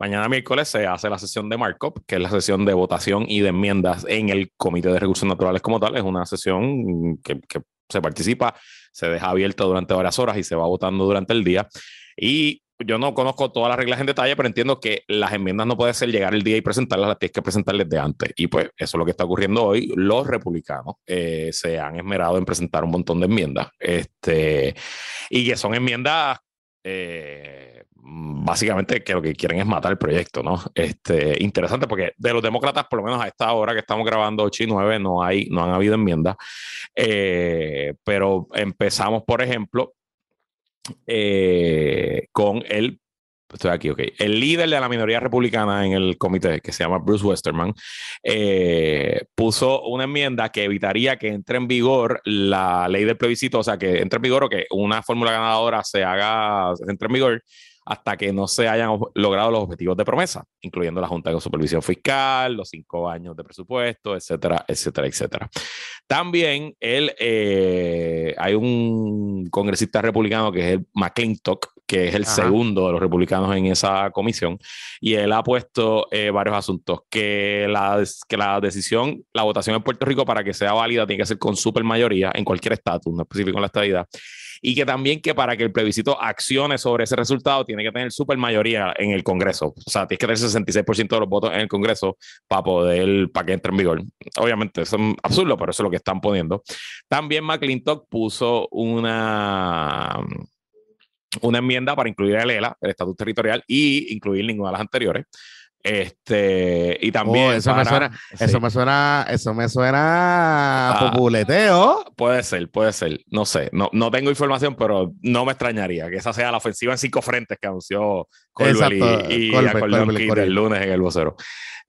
mañana miércoles se hace la sesión de markup, que es la sesión de votación y de enmiendas en el Comité de Recursos Naturales como tal. Es una sesión que, que se participa, se deja abierta durante varias horas y se va votando durante el día. Y yo no conozco todas las reglas en detalle, pero entiendo que las enmiendas no puede ser llegar el día y presentarlas, las tienes que presentarles de antes. Y pues eso es lo que está ocurriendo hoy. Los republicanos eh, se han esmerado en presentar un montón de enmiendas, este, y que son enmiendas eh, básicamente que lo que quieren es matar el proyecto, ¿no? Este, interesante porque de los demócratas, por lo menos a esta hora que estamos grabando 8 y 9, no, hay, no han habido enmiendas. Eh, pero empezamos, por ejemplo, eh, con el estoy aquí, ok. El líder de la minoría republicana en el comité, que se llama Bruce Westerman, eh, puso una enmienda que evitaría que entre en vigor la ley del plebiscito, o sea, que entre en vigor o que una fórmula ganadora se haga, entre en vigor hasta que no se hayan logrado los objetivos de promesa, incluyendo la Junta de Supervisión Fiscal, los cinco años de presupuesto, etcétera, etcétera, etcétera. También él, eh, hay un congresista republicano que es el McClintock, que es el segundo de los republicanos en esa comisión, y él ha puesto eh, varios asuntos, que la, que la decisión, la votación en Puerto Rico para que sea válida tiene que ser con supermayoría en cualquier estatus, no específico en la estadidad, y que también que para que el plebiscito accione sobre ese resultado tiene que tener super mayoría en el Congreso. O sea, tiene que tener 66% de los votos en el Congreso para poder, para que entre en vigor. Obviamente, eso es absurdo, pero eso es lo que están poniendo. También McClintock puso una una enmienda para incluir el ELA, el estatus territorial, y incluir ninguna de las anteriores. Este, y también. Oh, eso, me suena, eso me suena, eso me suena ah, populeteo. Puede ser, puede ser. No sé, no, no tengo información, pero no me extrañaría que esa sea la ofensiva en cinco frentes que anunció Colbert y, y el lunes en el vocero.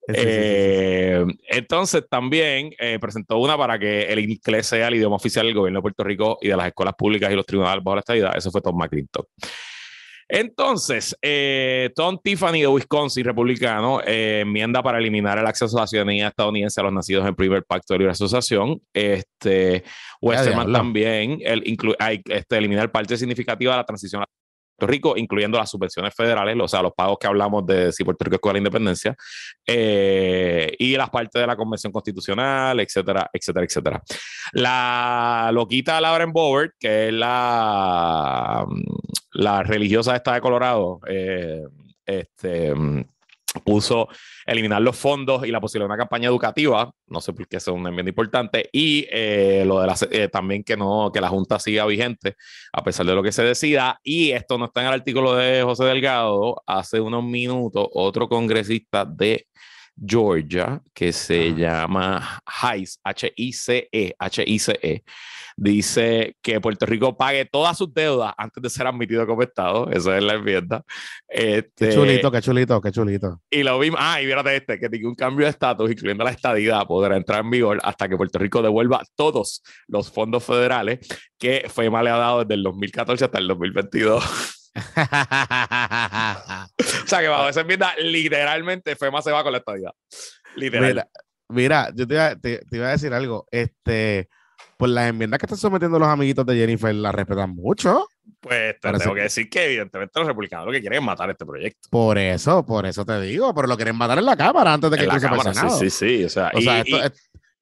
Eh, entonces también eh, presentó una para que el inglés sea el idioma oficial del gobierno de Puerto Rico y de las escuelas públicas y los tribunales bajo la estadidad. Eso fue Tom McClintock. Entonces, eh, Tom Tiffany de Wisconsin, republicano, eh, enmienda para eliminar el acceso a la ciudadanía estadounidense a los nacidos en primer pacto de libre asociación. Este, Westerman también, el, hay, este, eliminar parte significativa de la transición a Puerto Rico, incluyendo las subvenciones federales, o sea, los pagos que hablamos de si Puerto Rico es la independencia, eh, y las partes de la Convención Constitucional, etcétera, etcétera, etcétera. La loquita Lauren Bower, que es la la religiosa esta de Colorado, eh, este, puso eliminar los fondos y la posibilidad de una campaña educativa, no sé por qué es un enmienda importante, y eh, lo de eh, también que no, que la Junta siga vigente a pesar de lo que se decida, y esto no está en el artículo de José Delgado, hace unos minutos otro congresista de Georgia que se llama HICE, H-I-C-E, H-I-C-E, dice que Puerto Rico pague todas sus deudas antes de ser admitido como Estado. Esa es la enmienda. Este, qué chulito, qué chulito, qué chulito. Y lo vimos, ah, y fíjate este, que un cambio de estatus, incluyendo la estadidad, podrá entrar en vigor hasta que Puerto Rico devuelva todos los fondos federales que FEMA le ha dado desde el 2014 hasta el 2022. o sea que bajo esa enmienda, literalmente FEMA se va con la estadidad. Literal. Mira, yo te iba, te iba, a decir algo. Este, pues las enmiendas que están sometiendo los amiguitos de Jennifer las respetan mucho. Pues te tengo que decir que evidentemente los republicanos lo que quieren es matar este proyecto. Por eso, por eso te digo, pero lo quieren matar en la Cámara antes de que en la cámara, Sí, sí, sí. O sea, y,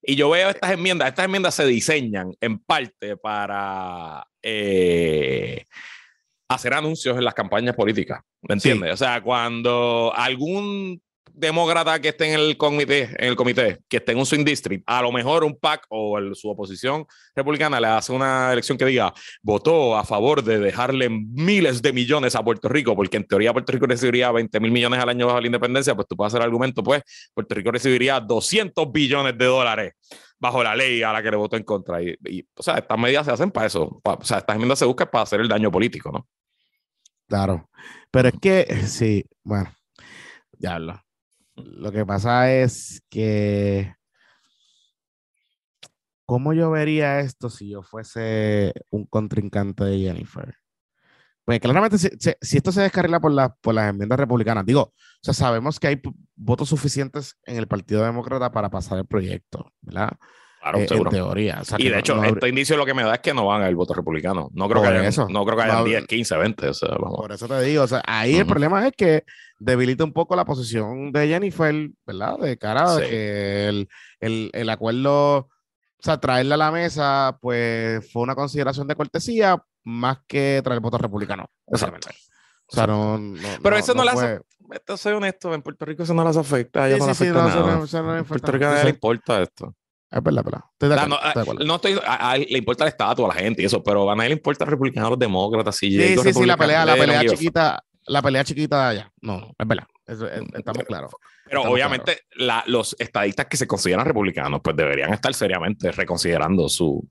Y yo veo estas enmiendas, estas enmiendas se diseñan en parte para eh, hacer anuncios en las campañas políticas, ¿me entiendes? O sea, cuando algún demócrata que esté en el comité, en el comité, que esté en un swing district, a lo mejor un PAC o su oposición republicana le hace una elección que diga votó a favor de dejarle miles de millones a Puerto Rico, porque en teoría Puerto Rico recibiría 20 mil millones al año bajo la independencia, pues tú puedes hacer el argumento, pues Puerto Rico recibiría 200 billones de dólares bajo la ley a la que le votó en contra. Y, o sea, estas medidas se hacen para eso. o sea, estas medidas se buscan para hacer el daño político, ¿no? Claro. Pero es que, sí, bueno, ya hablo. Lo que pasa es que, ¿cómo yo vería esto si yo fuese un contrincante de Jennifer? Pues claramente, si, si esto se descarrila por, la, por las enmiendas republicanas, digo, o sea, sabemos que hay votos suficientes en el Partido Demócrata para pasar el proyecto, ¿verdad? Claro, eh, En teoría. y de hecho, este indicio lo que me da es que no van al voto republicano. No creo que haya, eso. No creo que haya 10, 15, 20. O sea, Por eso te digo, o sea, ahí el problema es que debilita un poco la posición de Jennifer, ¿verdad? De cara a que el, el, el, acuerdo, o sea, traerla a la mesa, pues fue una consideración de cortesía más que traer el voto republicano. Exacto. O sea, no, Pero eso no, no las. Esto soy honesto, en Puerto Rico eso no las afecta. Sí, no sí, sí, no, nada. No, Puerto Rico no le importa esto. Es verdad, verdad. no, no, estoy, a, a, le importa el estatus a la gente y eso, pero a nadie le importa al republicano, a los demócratas. sí, sí, sí, la pelea, la pelea chiquita, la pelea chiquita allá. No, es verdad. Eso, estamos claros. Pero obviamente la, los estadistas que se consideran republicanos, pues deberían estar seriamente reconsiderando su,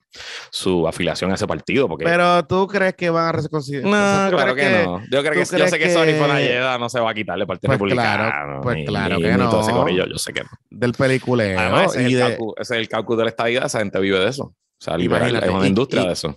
su afiliación a ese partido. Porque... Pero tú crees que van a reconsiderar. No, claro que, no. Yo creo que yo sé que, que Sony Fonalleda no se va a quitarle el Partido pues Republicano. Claro, pues claro que no. yo, yo sé que no. Del peliculeo. Además, ese, y es, el de... ese es el cálculo de la estadidad. Esa gente vive de eso. O sea, liberal, es una industria y, de eso.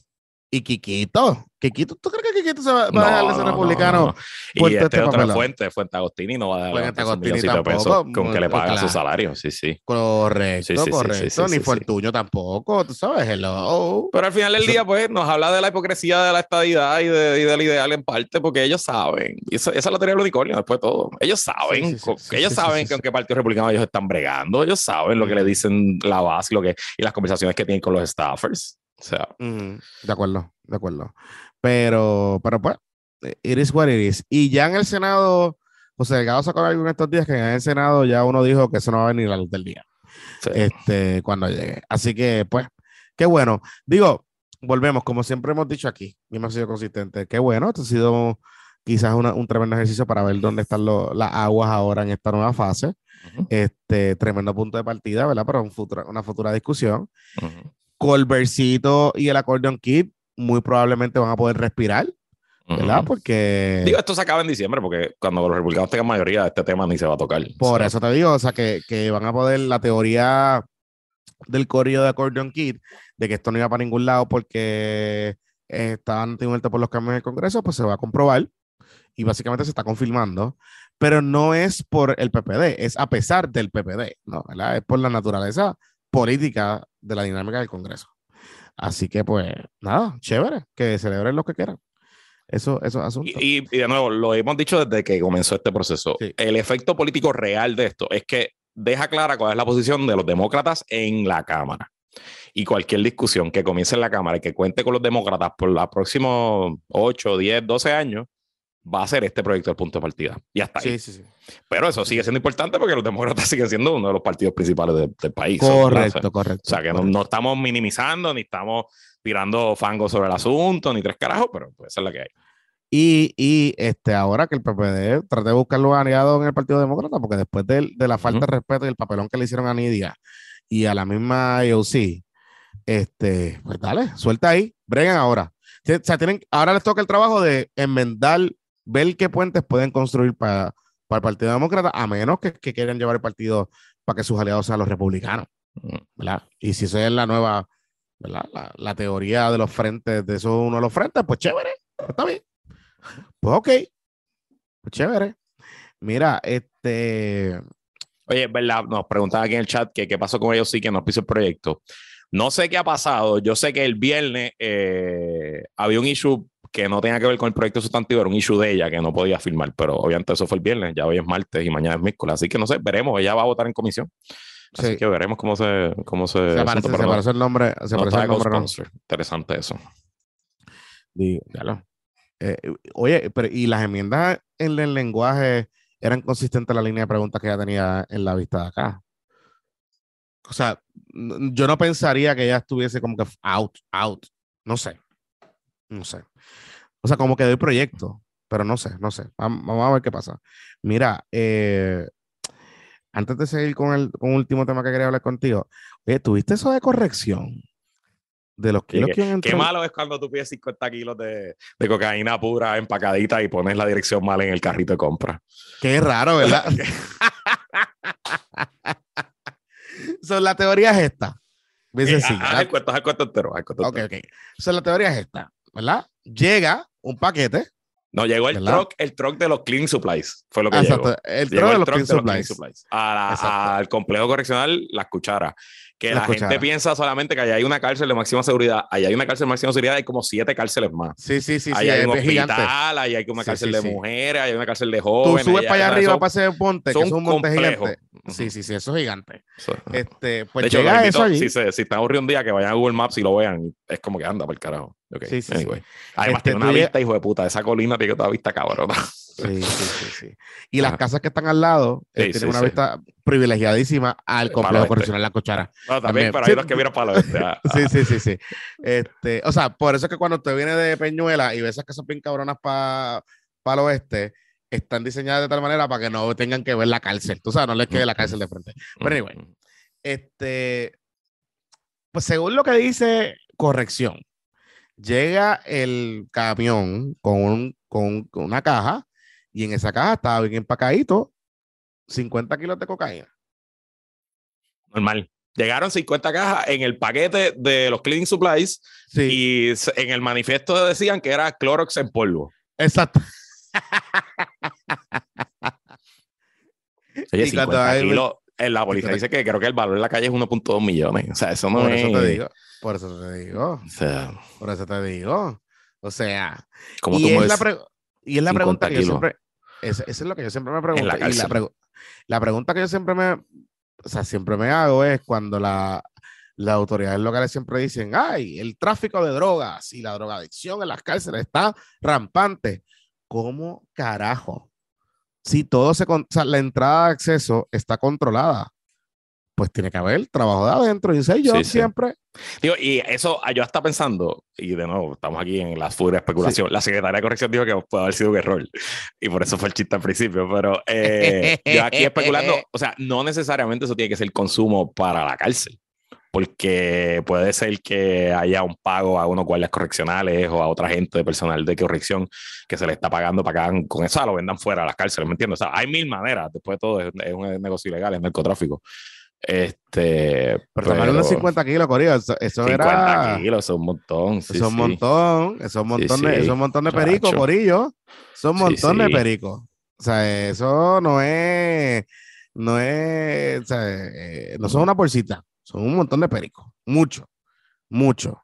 Y Kikito, Kikito, ¿tú crees que Kikito se va, a dejar de ser republicano? No, y este, este otra fuente, Fuente Agostini, no va a dejar de Agostini tampoco, pesos con que le paga claro. su salario, sí, sí. Correcto, sí, sí, correcto. Sí, Ni Fortuño tampoco, tú sabes, hello. Pero al final del día, pues, nos habla de la hipocresía de la estadidad y, de, y del ideal en parte, porque ellos saben, y esa, esa es la teoría del unicornio, después de todo. Ellos saben, que ellos saben que aunque Partido Republicano ellos están bregando, ellos saben lo que le dicen la base lo que, y las conversaciones que tienen con los staffers. O sea. Mm, de acuerdo, de acuerdo. Pero, pero pues, it is what it is. Y ya en el Senado, José Delgado sacó algo en estos días que en el Senado ya uno dijo que eso no va a venir a la luz del día. Sí. Este, cuando llegue. Así que, pues, qué bueno. Digo, volvemos, como siempre hemos dicho aquí, y hemos sido consistente. Qué bueno, esto ha sido quizás una, un tremendo ejercicio para ver dónde están lo, las aguas ahora en esta nueva fase. Uh -huh. Este tremendo punto de partida, ¿verdad? Para un futuro, una futura discusión. Uh -huh. Colbercito y el Accordion Kid muy probablemente van a poder respirar, ¿verdad? Uh -huh. Porque... Digo, esto se acaba en diciembre, porque cuando los republicanos tengan mayoría, este tema ni se va a tocar. Por eso te digo, o sea, que, que, van a poder, la teoría del corrido de Accordion Kid, de que esto no iba para ningún lado porque estaban teniendo por los cambios en el Congreso, pues se va a comprobar y básicamente se está confirmando, pero no es por el PPD, es a pesar del PPD, ¿no? ¿verdad? Es por la naturaleza política de la dinámica del Congreso. Así que, pues, nada, chévere, que celebren lo que quieran. Eso, eso asunto. Y, y, de nuevo, lo hemos dicho desde que comenzó este proceso. Sí. El efecto político real de esto es que deja clara cuál es la posición de los demócratas en la Cámara. Y cualquier discusión que comience en la Cámara y que cuente con los demócratas por los próximos 8, 10, 12 años, va a ser este proyecto el punto de partida. Y hasta ahí. Sí, sí, sí. Pero eso sigue siendo importante porque los demócratas siguen siendo uno de los partidos principales de, del país. Correcto, correcto. O sea, que correcto. No, no, estamos minimizando, ni estamos tirando fango sobre el asunto, ni tres carajos, pero esa es la que hay. Y, y este, ahora que el PPD trate de buscar los aliados en el Partido Demócrata, porque después de, de la falta uh -huh. de respeto y el papelón que le hicieron a Nidia y a la misma IOC, este, pues dale, suelta ahí, bregan ahora. O sea, tienen, ahora les toca el trabajo de enmendar ver qué puentes pueden construir para, para el Partido Demócrata, a menos que, que, quieran llevar el partido para que sus aliados sean los republicanos. ¿verdad? Y si esa es la nueva, ¿verdad? La, la, teoría de los frentes, de eso uno de los frentes, pues chévere, está bien. Pues ok, pues chévere. Mira, este. Oye, ¿verdad? Nos preguntaban aquí en el chat que qué pasó con ellos sí que nos piso el proyecto. No sé qué ha pasado. Yo sé que el viernes eh, había un issue que no tenía que ver con el proyecto sustantivo, era un issue de ella que no podía firmar, pero obviamente eso fue el viernes, ya hoy es martes y mañana es miércoles, así que no sé, veremos, ella va a votar en comisión. Así Sí. que veremos cómo se, cómo se, Se aparece, se el nombre. Se no aparece el nombre. Interesante eso. Digo, eh, oye, pero ¿y las enmiendas en el lenguaje eran consistentes a la línea de preguntas que ella tenía en la vista de acá? O sea, yo no pensaría que ella estuviese como que out, out. No sé. No sé. O sea, como que doy proyecto, pero no sé, no sé. Vam- Vamos a ver qué pasa. Mira, eh, antes de seguir con el, con último tema que quería hablar contigo, oye, ¿tuviste eso de corrección? De los kilos que a Qué malo es cuando tú pides 50 kilos de, de cocaína pura empacadita y pones la dirección mal en el carrito de compra. Qué raro, ¿verdad? so, la teoría es esta. Bien Eh, sencilla. haz el cuento, haz el cuento entero. haz el cuento Ok, entero. ok. So, la teoría es esta, ¿verdad? Llega un paquete. No, llegó el ¿Verdad? truck, el truck de los clean supplies. Fue lo que Exacto. llegó. El Llegó trono de el los truck de los clean supplies. A la- al complejo correccional, las cucharas. Que la gente piensa solamente que allá hay una cárcel de máxima seguridad. Allá hay una cárcel de máxima seguridad, hay como siete cárceles más. Sí, sí, sí, sí. ahí hay un hospital, ahí hay una cárcel sí, de mujeres, hay una cárcel de Tú jóvenes. subes allá- para allá allá arriba para ese monte, que son es un monte gigante. Sí, sí, sí, eso es gigante. Eso- Este, pues de hecho, llega los eso invito, allí. Si, se, si están aburridos un día, que vayan a Google Maps y lo vean. Es como que anda por el carajo. Ok, Sí, sí, anyway. sí. Además, Este, tiene una tú vista, hijo de puta. Esa colina tiene toda vista cabrón. Sí, sí, sí, sí. Y las casas que están al lado eh, Sí, tienen sí, una sí. vista privilegiadísima al Para complejo correccional La Cuchara. No, también, También. pero Sí. hay los que vieron para el oeste. ah, ah. Sí, sí, sí, sí. Este, o sea, por eso es que cuando usted viene de Peñuela y ve esas casas bien cabronas para el oeste, están diseñadas de tal manera para que no tengan que ver la cárcel. Tú sabes, no les quede la cárcel de frente. Pero anyway, este, pues según lo que dice corrección, llega el camión con, un- con, con una caja y en esa caja estaba bien empacadito 50 kilos de cocaína. Normal. Llegaron 50 cajas en el paquete de los cleaning supplies Sí, y en el manifiesto decían que era Clorox en polvo. exacto. Oye, Y cuando 50 hay- kilos. eh, La policía dice que creo que el valor en la calle es 1.2 millones. O sea, eso no Por es. eso te digo. Por eso te digo. O sea, Por eso te digo. O sea, ¿cómo y tú es, la y es la 50 pregunta que yo siempre. Es- Eso es lo que yo siempre me pregunto. la y la, cárcel. pregu- la pregunta que yo siempre me. O sea, siempre me hago es cuando la, las autoridades locales siempre dicen: ¡Ay! El tráfico de drogas y la drogadicción en las cárceles está rampante. ¿Cómo carajo? Si todo se. O sea, la entrada de acceso está controlada. Pues tiene que haber trabajo de adentro. Y sé yo Sí, sí. siempre. Digo, y eso ah, yo estaba pensando, y de nuevo, estamos aquí en la furia especulación. La secretaria de corrección dijo que puede haber sido un error, y por eso fue el chiste al principio. Pero eh, yo aquí especulando, o sea, no necesariamente eso tiene que ser consumo para la cárcel, porque puede ser que haya un pago a unos guardias correccionales o a otra gente de personal de corrección que se le está pagando para que hagan con eso, lo vendan fuera de las cárceles, ¿me entiendes? O sea, hay mil maneras, después de todo es, es un negocio ilegal, es narcotráfico. Este, Pero estamos hablando de pero- 50 kilos, Corillo. Eso, eso 50 era. kilos, eso es un montón. sí, Eso es un sí. montón, eso es un montón, Sí, de, sí, eso es un montón de perico. Corillo. Eso es un Sí, montón de sí. perico. O sea, eso no es, no es, o sea, eh, no son una bolsita, son un montón de perico. Mucho, mucho.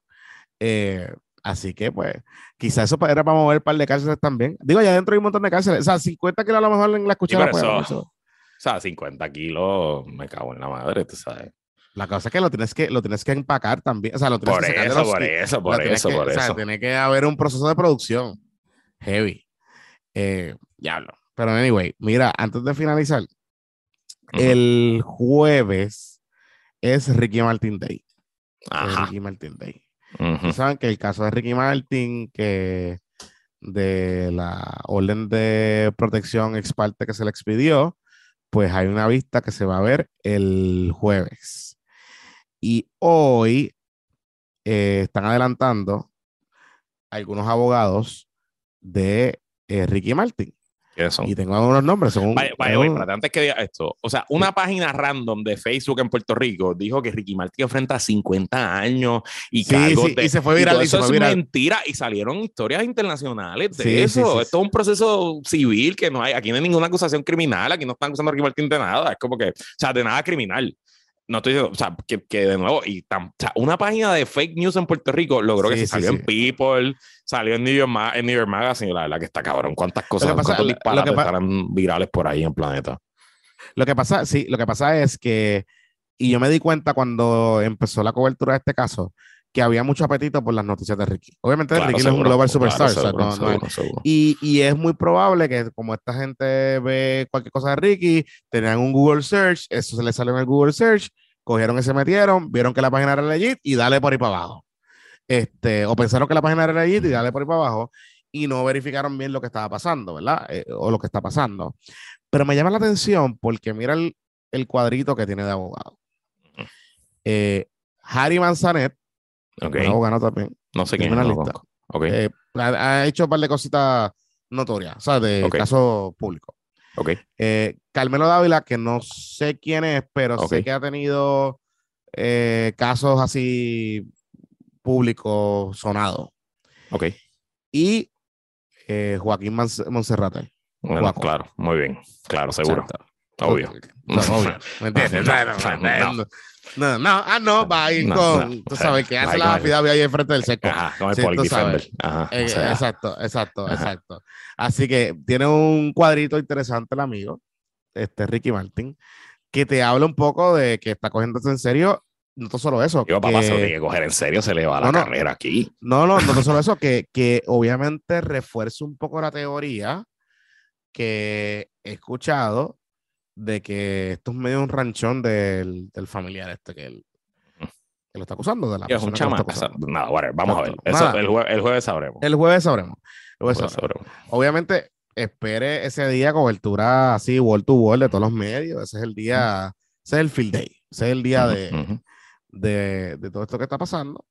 Eh, así que, pues, quizás eso era para mover un par de cárceles también. Digo, allá adentro hay un montón de cárceles. O sea, 50 kilos a lo mejor en la cuchara. pero pues, eso- sea, 50 kilos, me cago en la madre, tú sabes. La cosa es que lo tienes que, lo tienes que empacar también. O sea, lo tienes Por que sacar de eso, los- por eso, por eso, que- por o sea, eso. tiene que haber un proceso de producción heavy. Eh, diablo. Pero anyway, mira, antes de finalizar, el jueves es Ricky Martin Day. Ajá. Ricky Martin Day. saben que el caso de Ricky Martin, que de la orden de protección ex parte que se le expidió, pues hay una vista que se va a ver el jueves. Y hoy eh, están adelantando algunos abogados de eh, Ricky Martin. ¿Qué son? Y tengo algunos nombres. Son Vaya, vaya, vaya, antes que diga esto, o sea, una página random de Facebook en Puerto Rico dijo que Ricky Martin enfrenta 50 años y Sí, sí, de- y se fue viral, y se eso fue es viral. mentira y salieron historias internacionales de Sí, sí, eso. sí, Esto es un proceso civil que no hay, aquí no hay ninguna acusación criminal, aquí no están acusando a Ricky Martin de nada, es como que, o sea, de nada criminal. No estoy diciendo, o sea, que, que de nuevo, y o sea, una página de fake news en Puerto Rico logró que se sí, salió sí. en People, salió en New York, Ma- en New York Magazine, la verdad que está cabrón. ¿Cuántas cosas, pasa- cuántos disparates estarán virales por ahí en el planeta? Lo que pasa, sí, lo que pasa es que Y yo me di cuenta cuando empezó la cobertura de este caso que había mucho apetito por las noticias de Ricky. Obviamente Claro, Ricky no es un seguro, global claro, superstar. o sea, seguro, no- no es- seguro, seguro. y, y es muy probable que como esta gente ve cualquier cosa de Ricky, tenían un Google Search, eso se le salió en el Google Search, cogieron y se metieron, vieron que la página era legit y dale por ahí para abajo. Este, o pensaron que la página era legit y dale por ahí para abajo y no verificaron bien lo que estaba pasando, ¿verdad? Eh, o lo que está pasando. Pero me llama la atención porque mira el, el cuadrito que tiene de abogado. Eh, Harry Manzanet, Ok. un abogado también, No sé quién es. Criminalista. no lo conozco. Ok. eh, ha, ha hecho un par de cositas notorias, o sea, de Ok. casos públicos. Eh, Carmelo Dávila, que no sé quién es, pero sé que ha tenido eh, casos así públicos sonados. Ok. Y Joaquín Mons- Monserrate. Bueno, claro. Muy bien. Claro, seguro. Obvio. No, obvio. ¿Me entiendes? No, No, no, no. ah, no, va a ir No, con, no. tú sabes, que hace la affidavit ahí enfrente del seco. Ajá, con el Sí, tú sabes. Ajá. Eh, o sea, exacto, exacto, Ajá. exacto. Así que tiene un cuadrito interesante el amigo, este Ricky Martin, que te habla un poco de que está cogiéndose en serio, no solo eso. Digo, papá, se lo que- tiene que coger en serio, se le va No, la no. carrera aquí. no, no, no solo eso, que, que obviamente refuerza un poco la teoría que he escuchado de que esto es medio un ranchón del, del familiar este que, él, que lo está acusando, de la es un acusando. Nada, whatever, vamos a ver. Exacto. Eso, el, jue- el jueves sabremos. El jueves sabremos. El jueves sabremos. sabremos. obviamente espere ese día cobertura así wall to wall de todos los medios. Ese es el día, ese es el field day, ese es el día de, Ujú, de, de todo esto que está pasando.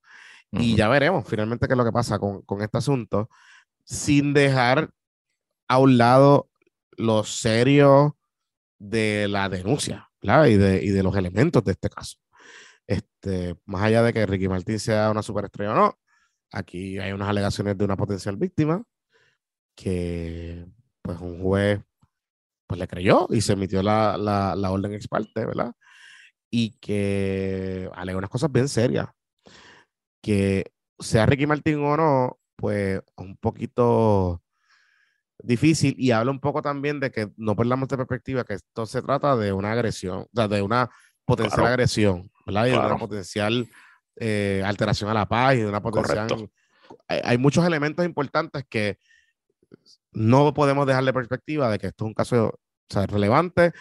Y ujú. ya veremos finalmente qué es lo que pasa con, con este asunto, sin dejar a un lado lo serio de la denuncia ¿verdad? Y, de, y de los elementos de este caso. Este, más allá de que Ricky Martin sea una superestrella o no, aquí hay unas alegaciones de una potencial víctima que pues un juez pues le creyó y se emitió la, la, la orden ex parte, ¿verdad? Y que alega unas cosas bien serias. Que sea Ricky Martin o no, pues un poquito difícil y habla un poco también de que no perdamos de perspectiva que esto se trata de una agresión, o sea, de una potencial Claro. agresión, ¿verdad? Y de Claro. una potencial eh, alteración a la paz y de una potencial... Correcto. Hay, hay muchos elementos importantes que no podemos dejar de perspectiva de que esto es un caso o sea, relevante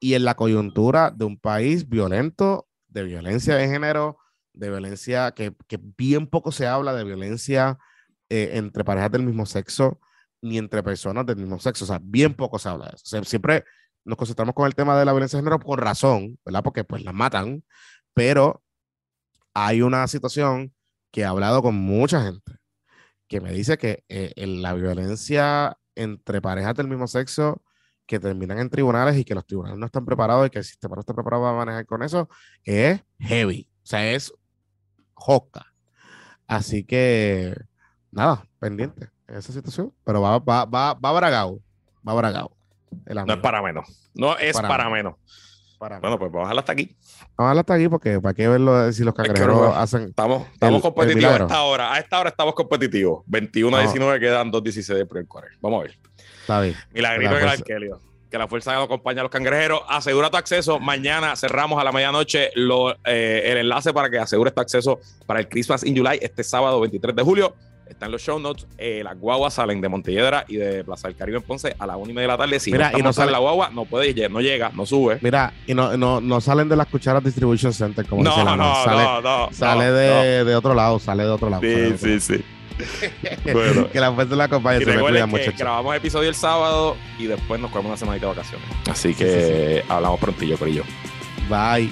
y en la coyuntura de un país violento, de violencia de género, de violencia que, que bien poco se habla de violencia eh, entre parejas del mismo sexo ni entre personas del mismo sexo. O sea, bien poco se habla de eso. O sea, siempre nos concentramos con el tema de la violencia de género por razón, ¿verdad? Porque pues las matan, pero hay una situación que he hablado con mucha gente que me dice que eh, en la violencia entre parejas del mismo sexo que terminan en tribunales y que los tribunales no están preparados y que el sistema no está preparado para manejar con eso es heavy. O sea, es joca. Así que, nada, pendiente en esa situación. Pero va, va, va, va bragado. Va bragado. No es para menos. No es para para, menos. Para. Bueno, pues vamos a dejarlo hasta aquí. Vamos a hablar hasta aquí porque para qué verlo de si los que cangrejeros no- hacen. Estamos, estamos el competitivos a esta hora. A esta hora estamos competitivos. 21 a No. 19 quedan 2-16 del primer quarter. Vamos a ver. Está bien. Milagrito La en el. Arkelio. Que la fuerza nos acompañe a los cangrejeros. Asegura tu acceso. Mañana cerramos a la medianoche lo- eh, el enlace para que asegures tu acceso para el Christmas in July este sábado 23 de julio. Está en los show notes. Eh, las guaguas salen de Montelledra y de Plaza del Caribe en Ponce a las 1 y media de la tarde. Si Mira, no y no sale- la guagua, no puede no llega, no sube. Mira, y no, no, no salen de las cucharas Distribution Center, como No, dice no, la no, sale, no, sale no, de, de otro lado, sale de otro lado. sale Sí, otro sí, sí. Bueno. que la fuerza la acompañe. Se cuidan, que grabamos episodio el sábado y después nos cogemos una semanita de vacaciones. Así Sí, que hablamos prontillo, Corillo. Bye.